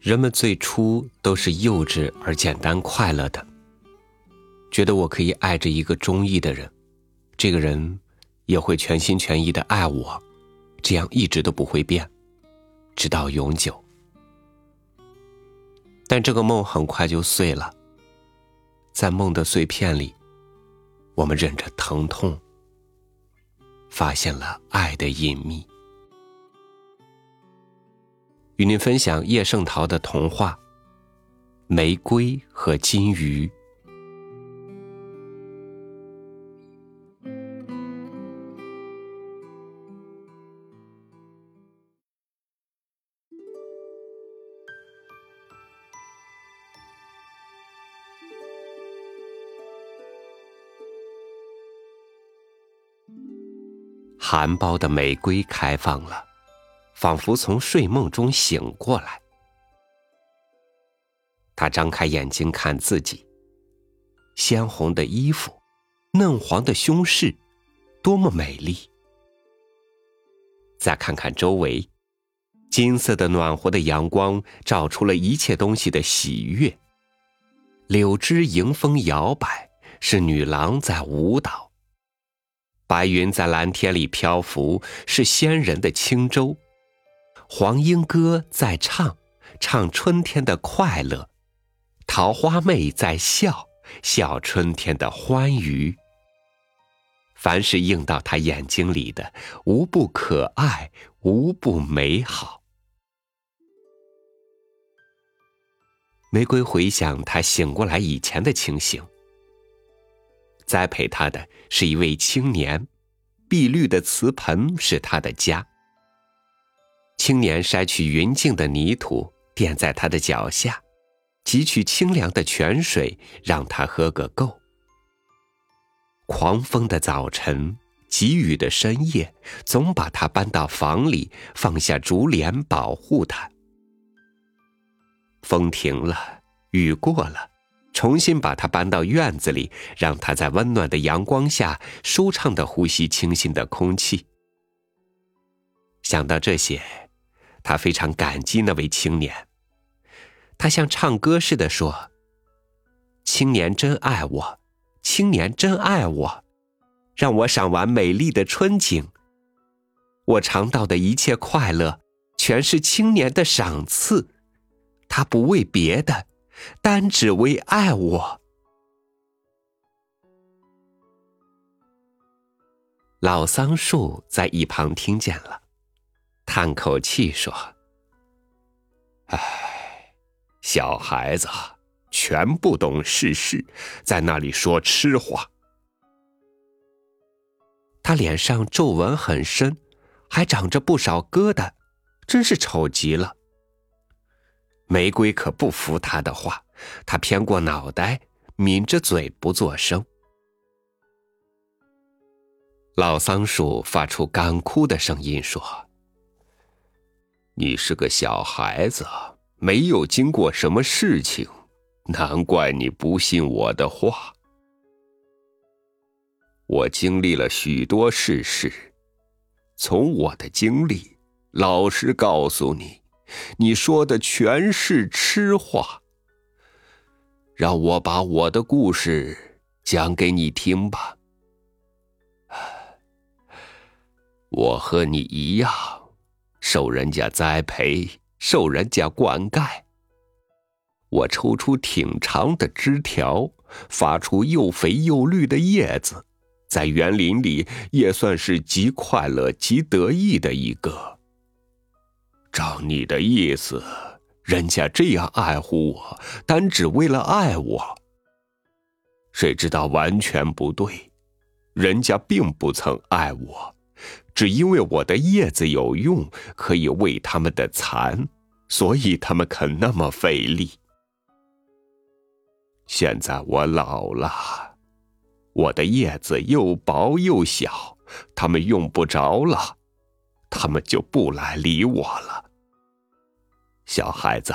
人们最初都是幼稚而简单快乐的，觉得我可以爱着一个中意的人，这个人也会全心全意的爱我，这样一直都不会变，直到永久。但这个梦很快就碎了，在梦的碎片里，我们忍着疼痛，发现了爱的隐秘。与您分享叶圣陶的童话《玫瑰和金鱼》。含苞的玫瑰开放了。仿佛从睡梦中醒过来，他张开眼睛看自己。鲜红的衣服，嫩黄的胸饰，多么美丽！再看看周围，金色的暖和的阳光照出了一切东西的喜悦。柳枝迎风摇摆，是女郎在舞蹈。白云在蓝天里漂浮，是仙人的轻舟。黄莺歌在唱，唱春天的快乐；桃花妹在笑，笑春天的欢愉。凡是映到他眼睛里的，无不可爱，无不美好。玫瑰回想他醒过来以前的情形，栽培他的是一位青年，碧绿的瓷盆是他的家。青年筛去匀净的泥土，垫在他的脚下，汲取清凉的泉水，让他喝个够。狂风的早晨，急雨的深夜，总把他搬到房里，放下竹帘保护他。风停了，雨过了，重新把他搬到院子里，让他在温暖的阳光下舒畅的呼吸清新的空气。想到这些。他非常感激那位青年，他像唱歌似的说：“青年真爱我，青年真爱我，让我赏完美丽的春景。我尝到的一切快乐，全是青年的赏赐。他不为别的，单只为爱我。”老桑树在一旁听见了。叹口气说：“唉，小孩子全不懂世事，在那里说痴话。他脸上皱纹很深，还长着不少疙瘩，真是丑极了。玫瑰可不服他的话，他偏过脑袋，抿着嘴不作声。老桑树发出干枯的声音说。”你是个小孩子，没有经过什么事情，难怪你不信我的话。我经历了许多世事，从我的经历，老实告诉你，你说的全是痴话。让我把我的故事讲给你听吧。我和你一样。受人家栽培，受人家灌溉。我抽出挺长的枝条，发出又肥又绿的叶子，在园林里也算是极快乐、极得意的一个。照你的意思，人家这样爱护我，单只为了爱我。谁知道完全不对，人家并不曾爱我。只因为我的叶子有用，可以喂他们的蚕，所以他们肯那么费力。现在我老了，我的叶子又薄又小，他们用不着了，他们就不来理我了。小孩子，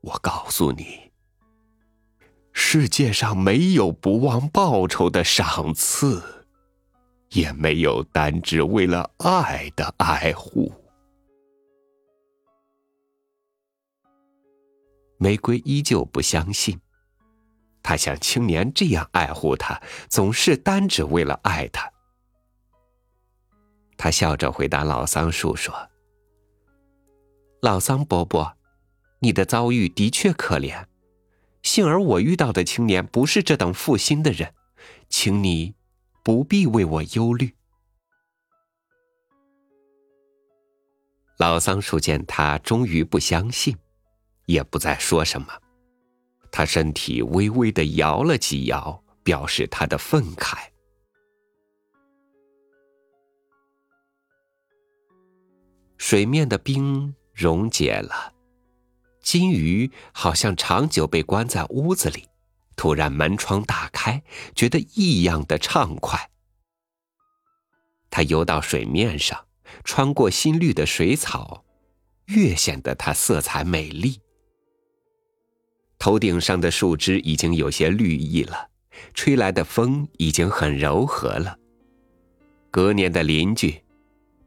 我告诉你，世界上没有不忘报酬的赏赐。也没有单只为了爱的爱护。玫瑰依旧不相信。他像青年这样爱护他，总是单只为了爱他。他笑着回答老桑树说：“老桑伯伯，你的遭遇的确可怜。幸而我遇到的青年不是这等负心的人，请你不必为我忧虑。”老桑树见他终于不相信，也不再说什么。他身体微微的摇了几摇，表示他的愤慨。水面的冰溶解了，金鱼好像长久被关在屋子里，突然门窗打开，觉得异样的畅快。它游到水面上，穿过新绿的水草，越显得它色彩美丽。头顶上的树枝已经有些绿意了，吹来的风已经很柔和了。隔年的邻居，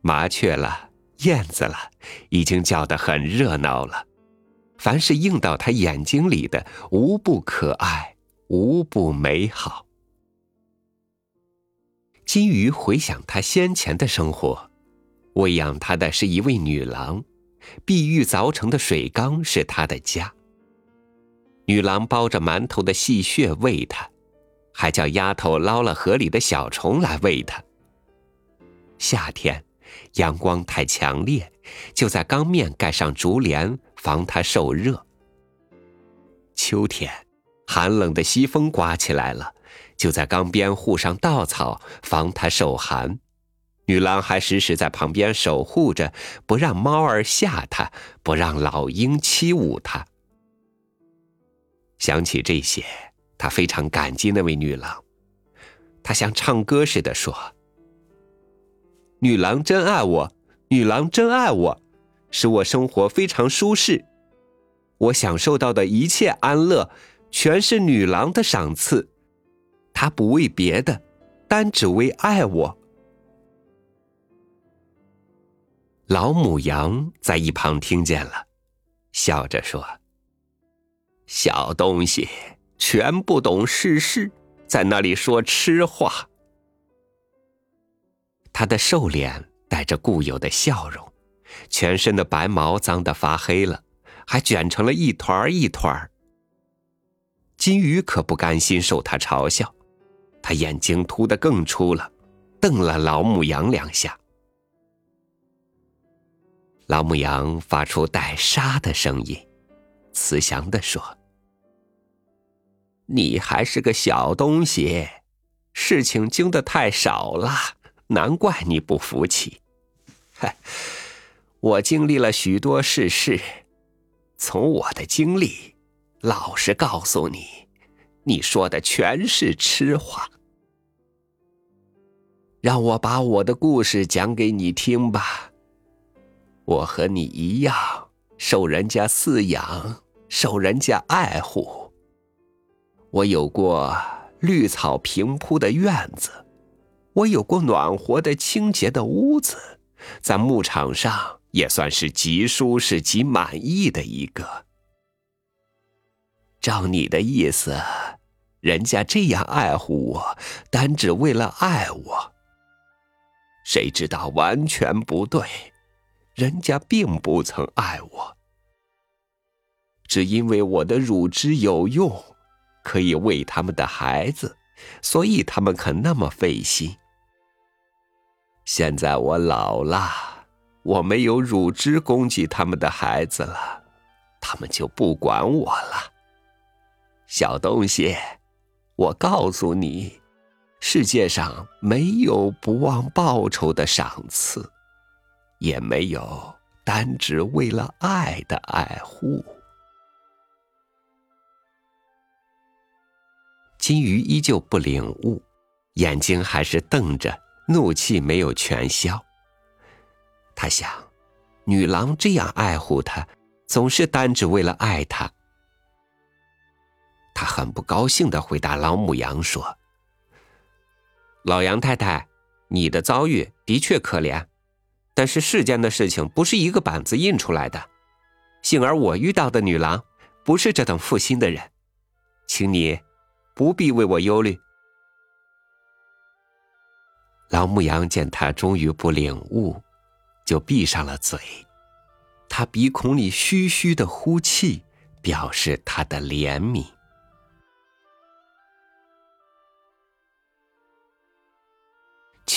麻雀了，燕子了，已经叫得很热闹了。凡是映到他眼睛里的，无不可爱，无不美好。金鱼回想他先前的生活，喂养他的是一位女郎，碧玉凿成的水缸是他的家。女郎包着馒头的细屑喂他，还叫丫头捞了河里的小虫来喂他。夏天，阳光太强烈，就在缸面盖上竹帘，防它受热。秋天，寒冷的西风刮起来了，就在缸边护上稻草，防他受寒。女郎还时时在旁边守护着，不让猫儿吓他，不让老鹰欺侮他。想起这些，他非常感激那位女郎。他像唱歌似的说：“女郎真爱我，女郎真爱我，使我生活非常舒适。我享受到的一切安乐，全是女郎的赏赐。她不为别的，单只为爱我。”老母羊在一旁听见了，笑着说。小东西全不懂世事，在那里说痴话。他的瘦脸带着固有的笑容，全身的白毛脏得发黑了，还卷成了一团一团儿。金鱼可不甘心受他嘲笑，他眼睛凸得更粗了，瞪了老母羊两下。老母羊发出带沙的声音。慈祥地说：“你还是个小东西，事情经得太少了，难怪你不服气。嗨，我经历了许多世事，从我的经历，老实告诉你，你说的全是痴话。让我把我的故事讲给你听吧。我和你一样，受人家饲养。”受人家爱护，我有过绿草平铺的院子，我有过暖和的清洁的屋子，在牧场上也算是极舒适、极满意的一个。照你的意思，人家这样爱护我，单只为了爱我。谁知道完全不对，人家并不曾爱我。只因为我的乳汁有用，可以喂他们的孩子，所以他们肯那么费心。现在我老了，我没有乳汁供给他们的孩子了，他们就不管我了。小东西，我告诉你，世界上没有不忘报酬的赏赐，也没有单只为了爱的爱护。金鱼依旧不领悟，眼睛还是瞪着，怒气没有全消。他想，女郎这样爱护他，总是单只为了爱他。他很不高兴的回答老母羊说：“老杨太太，你的遭遇的确可怜，但是世间的事情不是一个板子印出来的。幸而我遇到的女郎，不是这等负心的人，请你不必为我忧虑。”老牧羊见他终于不领悟，就闭上了嘴。他鼻孔里嘘嘘的呼气，表示他的怜悯。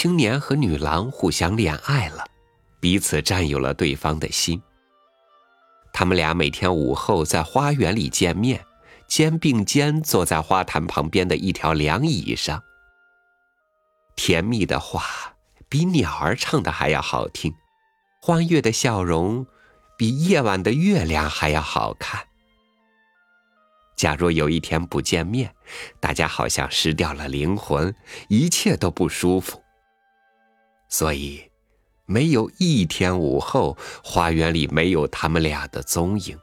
青年和女郎互相恋爱了，彼此占有了对方的心。他们俩每天午后在花园里见面，肩并肩坐在花坛旁边的一条凉椅上。甜蜜的话比鸟儿唱的还要好听，欢悦的笑容比夜晚的月亮还要好看。假若有一天不见面，大家好像失掉了灵魂，一切都不舒服。所以，没有一天午后，花园里没有他们俩的踪影。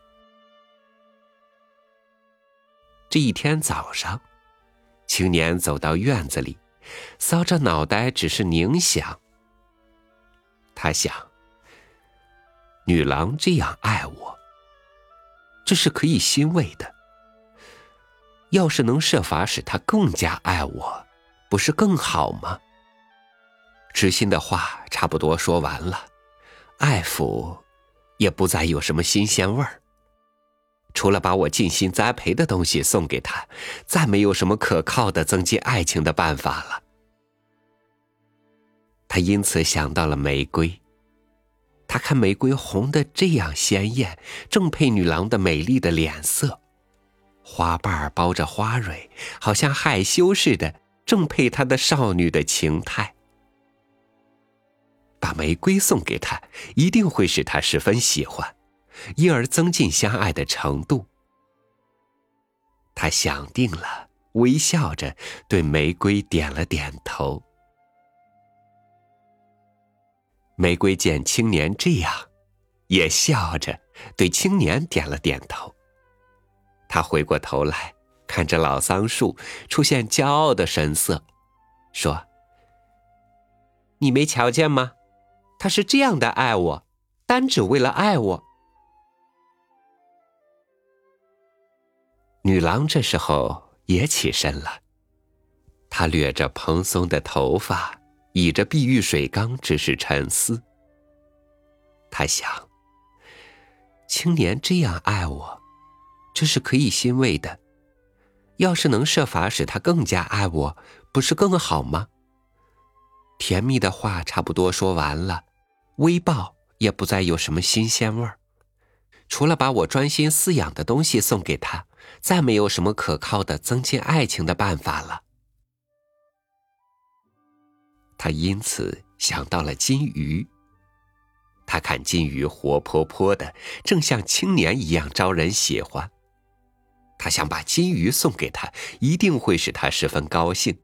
这一天早上，青年走到院子里，搔着脑袋，只是凝想。他想：女郎这样爱我，这是可以欣慰的。要是能设法使她更加爱我，不是更好吗？知心的话差不多说完了，爱抚也不再有什么新鲜味儿。除了把我尽心栽培的东西送给他，再没有什么可靠的增进爱情的办法了。他因此想到了玫瑰，他看玫瑰红的这样鲜艳，正配女郎的美丽的脸色，花瓣包着花蕊，好像害羞似的，正配她的少女的情态。把玫瑰送给他，一定会使他十分喜欢，因而增进相爱的程度。他想定了，微笑着对玫瑰点了点头。玫瑰见青年这样，也笑着对青年点了点头。他回过头来看着老桑树，出现骄傲的神色，说：“你没瞧见吗？”他是这样的爱我，单只为了爱我。女郎这时候也起身了，她掠着蓬松的头发，倚着碧玉水缸，只是沉思。她想：青年这样爱我，这是可以欣慰的。要是能设法使他更加爱我，不是更好吗？甜蜜的话差不多说完了。微报也不再有什么新鲜味儿，除了把我专心饲养的东西送给他，再没有什么可靠的增进爱情的办法了。他因此想到了金鱼。他看金鱼活泼泼的，正像青年一样招人喜欢。他想把金鱼送给他，一定会使他十分高兴。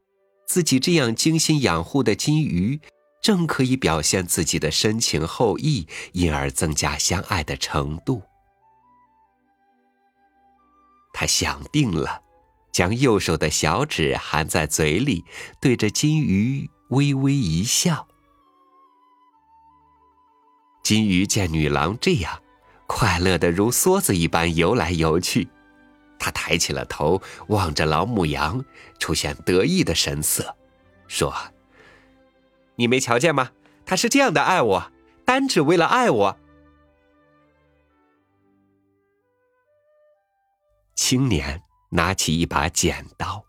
自己这样精心养护的金鱼。正可以表现自己的深情厚谊，因而增加相爱的程度。他想定了，将右手的小指含在嘴里，对着金鱼微微一笑。金鱼见女郎这样，快乐的如梭子一般游来游去。他抬起了头，望着老母羊，出现得意的神色，说。你没瞧见吗？他是这样的爱我，单只为了爱我。青年拿起一把剪刀，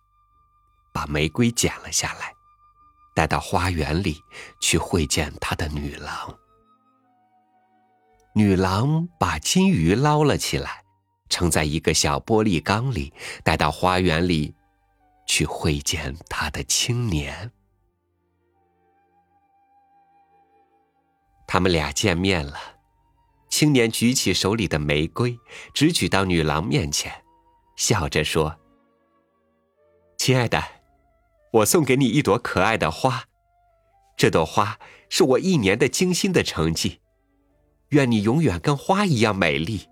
把玫瑰剪了下来，带到花园里去会见他的女郎。女郎把金鱼捞了起来，盛在一个小玻璃缸里，带到花园里去会见他的青年。他们俩见面了，青年举起手里的玫瑰，直举到女郎面前，笑着说：“亲爱的，我送给你一朵可爱的花，这朵花是我一年的精心的成绩。愿你永远跟花一样美丽，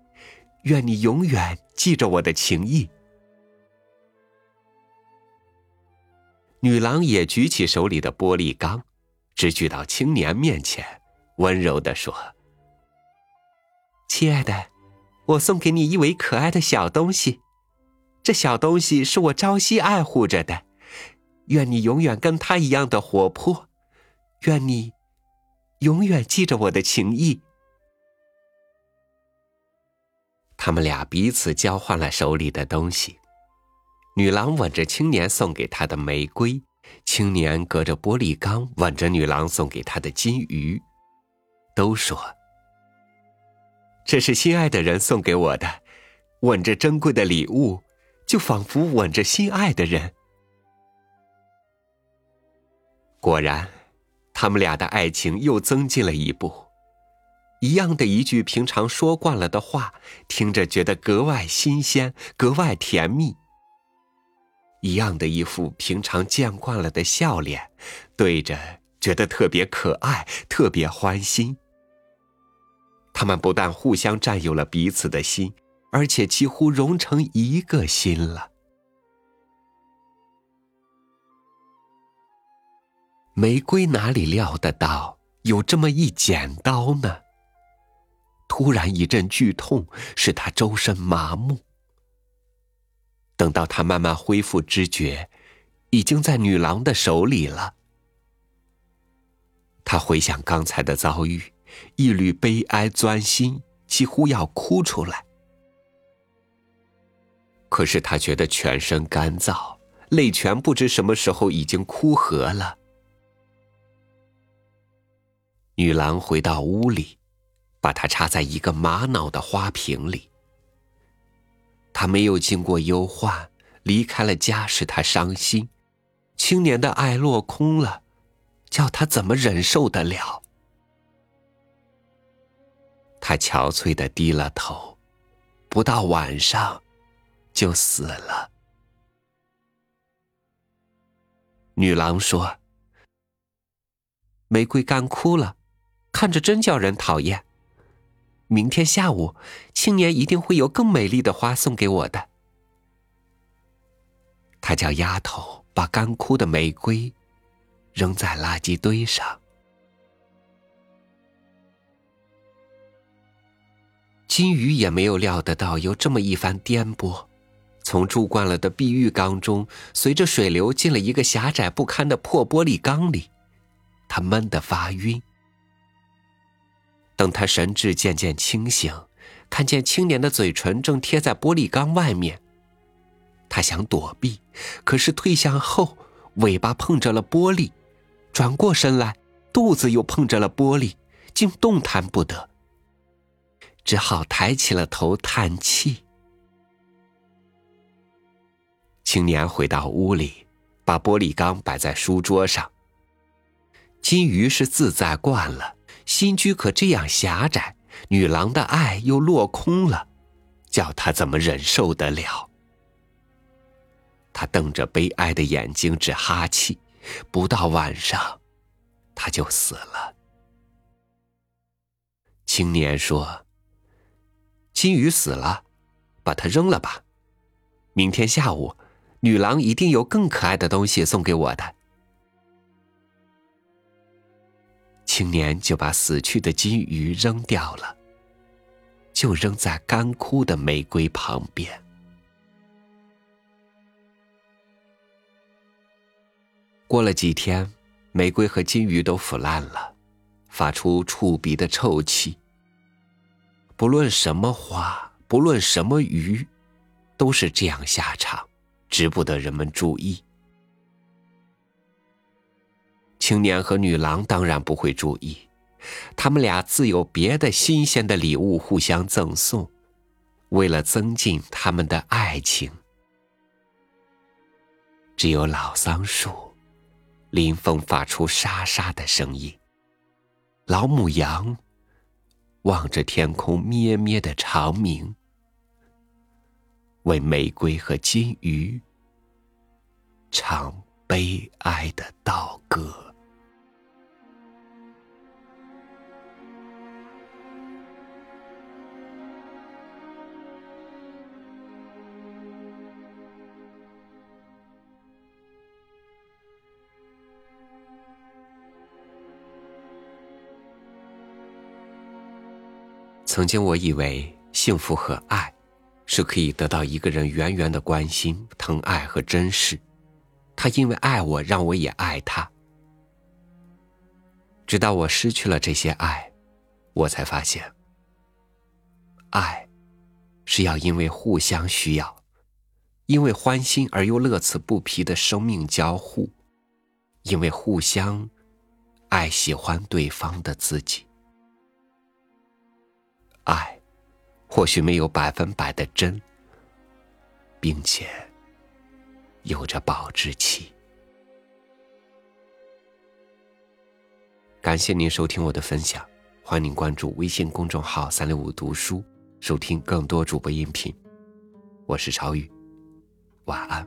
愿你永远记着我的情谊。”女郎也举起手里的玻璃缸，直举到青年面前。温柔地说：“亲爱的，我送给你一尾可爱的小东西，这小东西是我朝夕爱护着的。愿你永远跟它一样的活泼，愿你永远记着我的情谊。他们俩彼此交换了手里的东西。女郎吻着青年送给她的玫瑰，青年隔着玻璃缸吻着女郎送给他的金鱼，都说：“这是心爱的人送给我的，吻着珍贵的礼物，就仿佛吻着心爱的人。”果然，他们俩的爱情又增进了一步。一样的一句平常说惯了的话，听着觉得格外新鲜，格外甜蜜。一样的一副平常见惯了的笑脸，对着觉得特别可爱，特别欢心。他们不但互相占有了彼此的心，而且几乎融成一个心了。玫瑰哪里料得到有这么一剪刀呢？突然一阵剧痛，使他周身麻木。等到他慢慢恢复知觉，已经在女郎的手里了。他回想刚才的遭遇，一缕悲哀钻心，几乎要哭出来。可是他觉得全身干燥，泪泉不知什么时候已经枯涸了。女郎回到屋里，把它插在一个玛瑙的花瓶里。他没有经过忧患，离开了家使他伤心，青年的爱落空了，叫他怎么忍受得了？他憔悴的低了头，不到晚上，就死了。女郎说：“玫瑰干枯了，看着真叫人讨厌。”明天下午，青年一定会有更美丽的花送给我的。他叫丫头把干枯的玫瑰扔在垃圾堆上。金鱼也没有料得到有这么一番颠簸，从住惯了的碧玉缸中，随着水流进了一个狭窄不堪的破玻璃缸里，他闷得发晕。等他神志渐渐清醒，看见青年的嘴唇正贴在玻璃缸外面，他想躲避，可是退向后，尾巴碰着了玻璃，转过身来，肚子又碰着了玻璃，竟动弹不得，只好抬起了头叹气。青年回到屋里，把玻璃缸摆在书桌上。金鱼是自在惯了。新居可这样狭窄，女郎的爱又落空了，叫他怎么忍受得了？他瞪着悲哀的眼睛，直哈气。不到晚上，他就死了。青年说：“金鱼死了，把它扔了吧。明天下午，女郎一定有更可爱的东西送给我的。”青年就把死去的金鱼扔掉了，就扔在干枯的玫瑰旁边。过了几天，玫瑰和金鱼都腐烂了，发出触鼻的臭气。不论什么花，不论什么鱼，都是这样下场，值不得人们注意。青年和女郎当然不会注意，他们俩自有别的新鲜的礼物互相赠送，为了增进他们的爱情。只有老桑树，林风发出沙沙的声音，老母羊望着天空咩咩的长鸣，为玫瑰和金鱼唱悲哀的悼歌。曾经我以为幸福和爱，是可以得到一个人源源的关心、疼爱和珍视。他因为爱我，让我也爱他。直到我失去了这些爱，我才发现，爱是要因为互相需要，因为欢欣而又乐此不疲的生命交互，因为互相爱喜欢对方的自己。爱或许没有百分百的真，并且有着保质期。感谢您收听我的分享，欢迎您关注微信公众号“三六五读书”，收听更多主播音频。我是朝雨，晚安，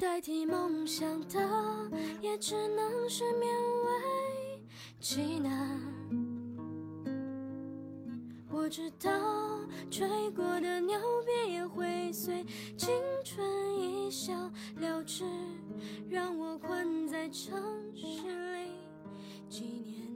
代替梦想的也只能是勉为其难。我知道吹过的牛逼也会随青春一笑了之，让我困在城市里几年。